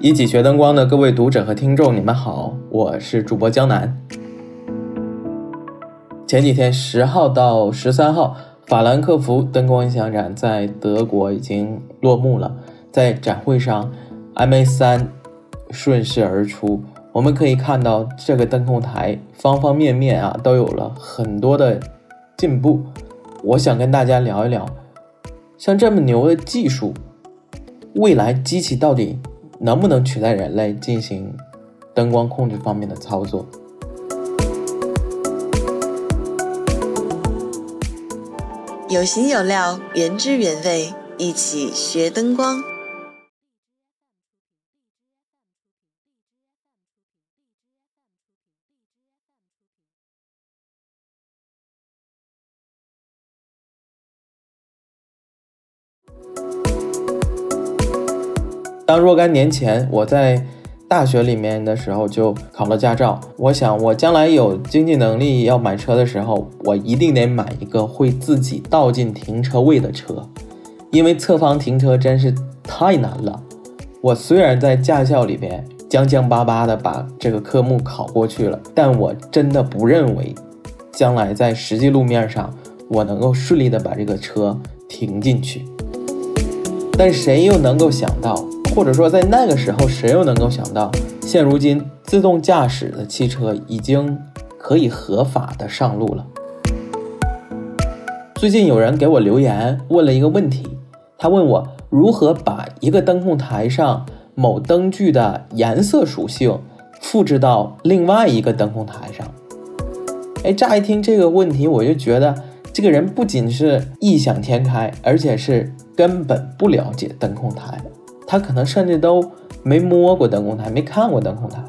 一起学灯光的各位读者和听众，你们好，我是主播江南。前几天十号到十三号，法兰克福灯光音响展在德国已经落幕了。在展会上，MA 三顺势而出，我们可以看到这个灯控台方方面面啊都有了很多的进步。我想跟大家聊一聊，像这么牛的技术，未来机器到底能不能取代人类进行灯光控制方面的操作？有形有料，原汁原味，一起学灯光。当若干年前我在大学里面的时候就考了驾照，我想我将来有经济能力要买车的时候，我一定得买一个会自己倒进停车位的车，因为侧方停车真是太难了。我虽然在驾校里边将将巴巴的把这个科目考过去了，但我真的不认为将来在实际路面上我能够顺利的把这个车停进去。但谁又能够想到？或者说，在那个时候，谁又能够想到，现如今自动驾驶的汽车已经可以合法的上路了？最近有人给我留言问了一个问题，他问我如何把一个灯控台上某灯具的颜色属性复制到另外一个灯控台上。哎，乍一听这个问题，我就觉得这个人不仅是异想天开，而且是根本不了解灯控台。他可能甚至都没摸过灯控台，没看过灯控台，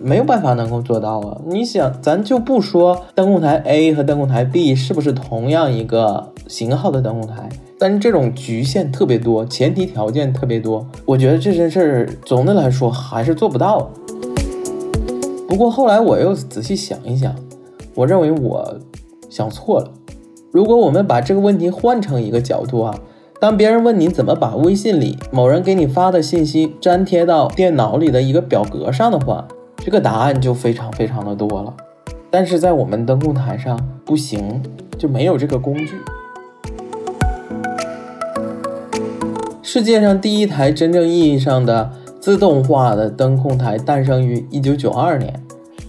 没有办法能够做到啊！你想，咱就不说灯控台 A 和灯控台 B 是不是同样一个型号的灯控台，但是这种局限特别多，前提条件特别多，我觉得这件事儿总的来说还是做不到。不过后来我又仔细想一想，我认为我想错了。如果我们把这个问题换成一个角度啊。当别人问你怎么把微信里某人给你发的信息粘贴到电脑里的一个表格上的话，这个答案就非常非常的多了。但是在我们灯控台上不行，就没有这个工具。世界上第一台真正意义上的自动化的灯控台诞生于一九九二年，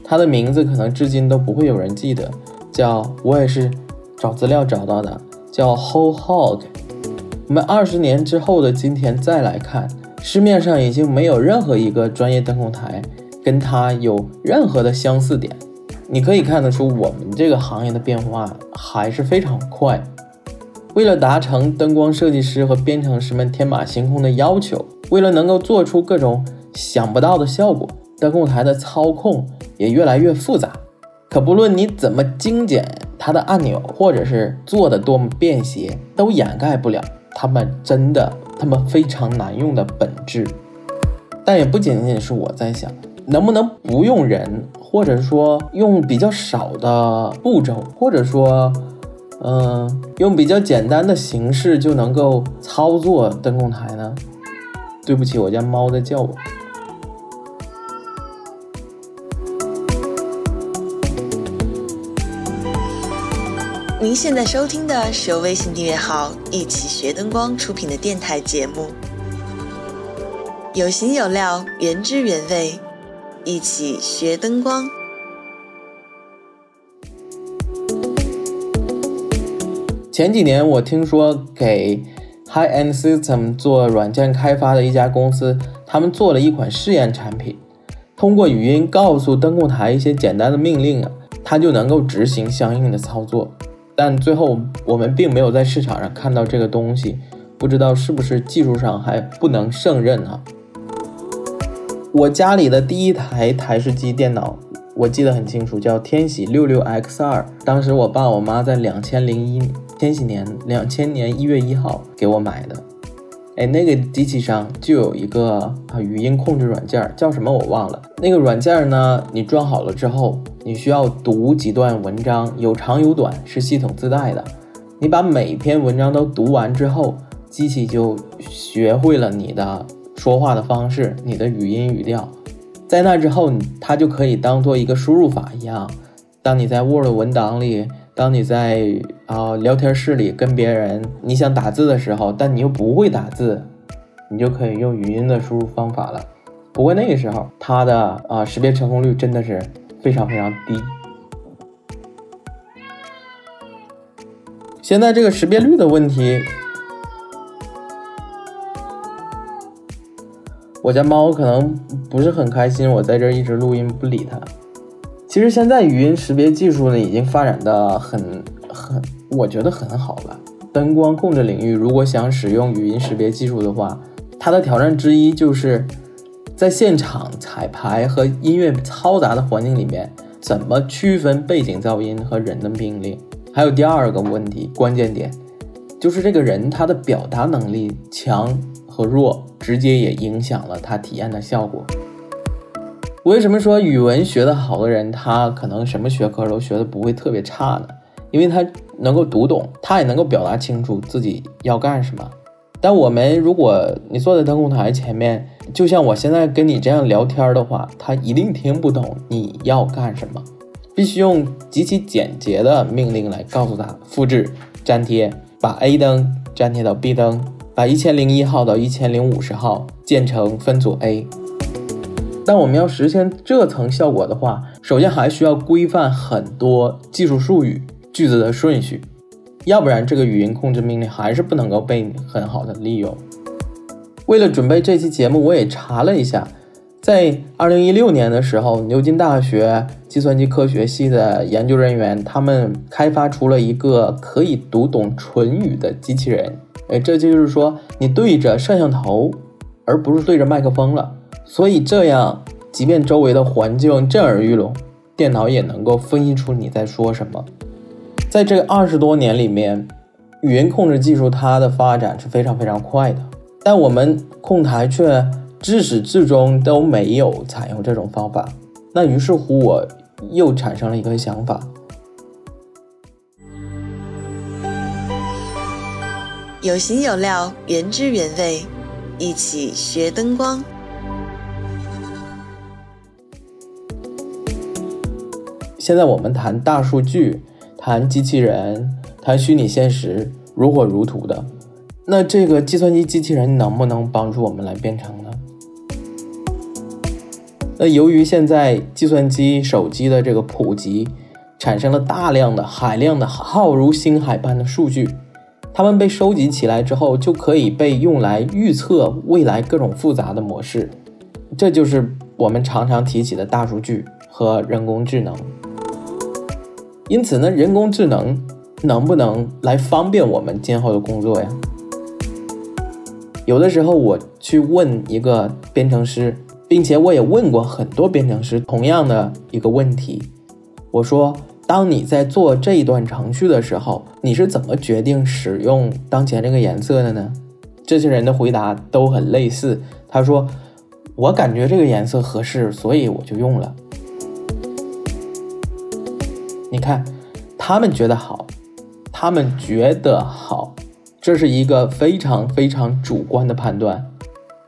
它的名字可能至今都不会有人记得，叫我也是找资料找到的，叫 Whole Hog。我们二十年之后的今天再来看，市面上已经没有任何一个专业灯控台跟它有任何的相似点。你可以看得出，我们这个行业的变化还是非常快。为了达成灯光设计师和编程师们天马行空的要求，为了能够做出各种想不到的效果，灯控台的操控也越来越复杂。可不论你怎么精简它的按钮，或者是做的多么便携，都掩盖不了。他们真的，他们非常难用的本质，但也不仅仅是我在想，能不能不用人，或者说用比较少的步骤，或者说，嗯，用比较简单的形式就能够操作灯控台呢？对不起，我家猫在叫我。您现在收听的是由微信订阅号“一起学灯光”出品的电台节目，有形有料，原汁原味，一起学灯光。前几年，我听说给 High End System 做软件开发的一家公司，他们做了一款试验产品，通过语音告诉灯控台一些简单的命令啊，它就能够执行相应的操作。但最后我们并没有在市场上看到这个东西，不知道是不是技术上还不能胜任啊？我家里的第一台台式机电脑，我记得很清楚，叫天玺六六 X 二。当时我爸我妈在两千零一千禧年两千年一月一号给我买的。哎，那个机器上就有一个啊语音控制软件，叫什么我忘了。那个软件呢，你装好了之后，你需要读几段文章，有长有短，是系统自带的。你把每篇文章都读完之后，机器就学会了你的说话的方式、你的语音语调。在那之后，它就可以当做一个输入法一样。当你在 Word 文档里，当你在啊聊天室里跟别人你想打字的时候，但你又不会打字，你就可以用语音的输入方法了。不过那个时候，它的啊识别成功率真的是非常非常低。现在这个识别率的问题，我家猫可能不是很开心，我在这一直录音不理它。其实现在语音识别技术呢，已经发展的很很，我觉得很好了。灯光控制领域，如果想使用语音识别技术的话，它的挑战之一就是在现场彩排和音乐嘈杂的环境里面，怎么区分背景噪音和人的命令？还有第二个问题，关键点就是这个人他的表达能力强和弱，直接也影响了他体验的效果。为什么说语文学的好的人，他可能什么学科都学得不会特别差呢？因为他能够读懂，他也能够表达清楚自己要干什么。但我们如果你坐在灯控台前面，就像我现在跟你这样聊天的话，他一定听不懂你要干什么。必须用极其简洁的命令来告诉他：复制、粘贴，把 A 灯粘贴到 B 灯，把一千零一号到一千零五十号建成分组 A。但我们要实现这层效果的话，首先还需要规范很多技术术语、句子的顺序，要不然这个语音控制命令还是不能够被你很好的利用。为了准备这期节目，我也查了一下。在二零一六年的时候，牛津大学计算机科学系的研究人员，他们开发出了一个可以读懂唇语的机器人。哎，这就是说，你对着摄像头，而不是对着麦克风了。所以这样，即便周围的环境震耳欲聋，电脑也能够分析出你在说什么。在这二十多年里面，语音控制技术它的发展是非常非常快的，但我们控台却。至始至终都没有采用这种方法，那于是乎我又产生了一个想法：有形有料，原汁原味，一起学灯光。现在我们谈大数据，谈机器人，谈虚拟现实，如火如荼的。那这个计算机机器人能不能帮助我们来编程呢？那由于现在计算机、手机的这个普及，产生了大量的、海量的、浩如星海般的数据，它们被收集起来之后，就可以被用来预测未来各种复杂的模式。这就是我们常常提起的大数据和人工智能。因此呢，人工智能能不能来方便我们今后的工作呀？有的时候我去问一个编程师。并且我也问过很多编程师同样的一个问题，我说：当你在做这一段程序的时候，你是怎么决定使用当前这个颜色的呢？这些人的回答都很类似。他说：我感觉这个颜色合适，所以我就用了。你看，他们觉得好，他们觉得好，这是一个非常非常主观的判断。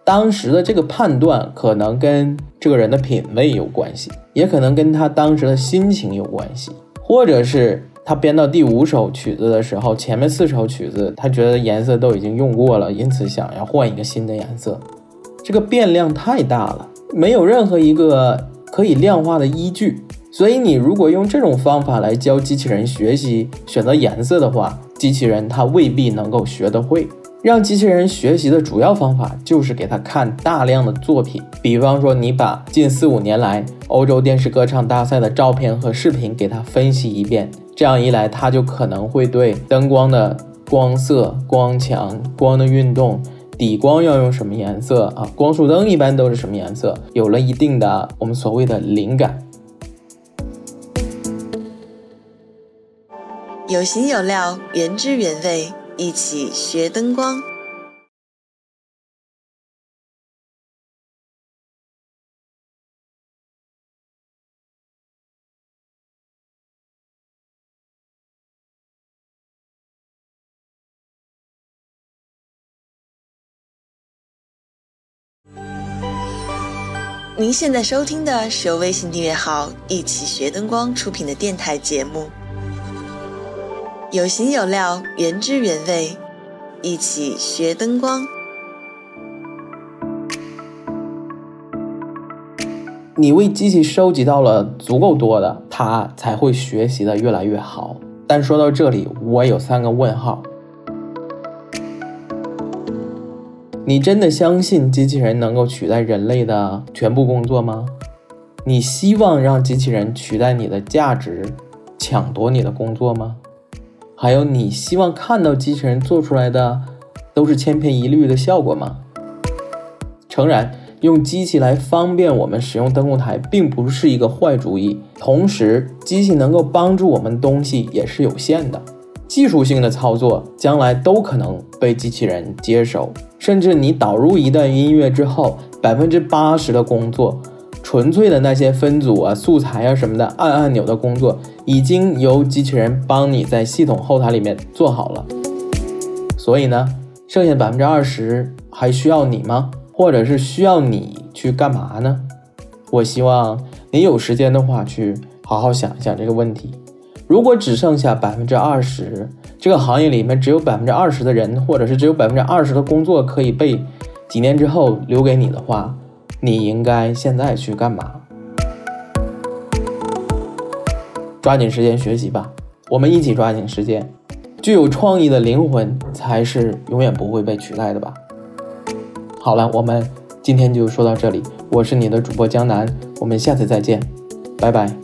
当时的这个判断可能跟这个人的品味有关系，也可能跟他当时的心情有关系，或者是他编到第五首曲子的时候，前面四首曲子他觉得颜色都已经用过了，因此想要换一个新的颜色。这个变量太大了，没有任何一个可以量化的依据。所以你如果用这种方法来教机器人学习选择颜色的话，机器人它未必能够学得会。让机器人学习的主要方法就是给他看大量的作品，比方说你把近四五年来欧洲电视歌唱大赛的照片和视频给他分析一遍，这样一来，它就可能会对灯光的光色、光强、光的运动、底光要用什么颜色啊，光束灯一般都是什么颜色，有了一定的我们所谓的灵感。有形有料，原汁原味。一起学灯光。您现在收听的是由微信订阅号“一起学灯光”出品的电台节目，有形有料，原汁原味，一起学灯光。你为机器收集到了足够多的，它才会学习的越来越好。但说到这里，我有三个问号。你真的相信机器人能够取代人类的全部工作吗？你希望让机器人取代你的价值，抢夺你的工作吗？还有，你希望看到机器人做出来的都是千篇一律的效果吗？诚然。用机器来方便我们使用灯控台，并不是一个坏主意。同时，机器能够帮助我们东西也是有限的，技术性的操作将来都可能被机器人接手。甚至你导入一段音乐之后，百分之八十的工作，纯粹的那些分组啊、素材啊什么的，按按钮的工作，已经由机器人帮你在系统后台里面做好了。所以呢，剩下百分之二十还需要你吗？或者是需要你去干嘛呢？我希望你有时间的话，去好好想一想这个问题。如果只剩下百分之二十，这个行业里面只有百分之二十的人，或者是只有百分之二十的工作可以被几年之后留给你的话，你应该现在去干嘛？抓紧时间学习吧，我们一起抓紧时间。具有创意的灵魂才是永远不会被取代的吧。好了，我们今天就说到这里。我是你的主播江南，我们下次再见，拜拜。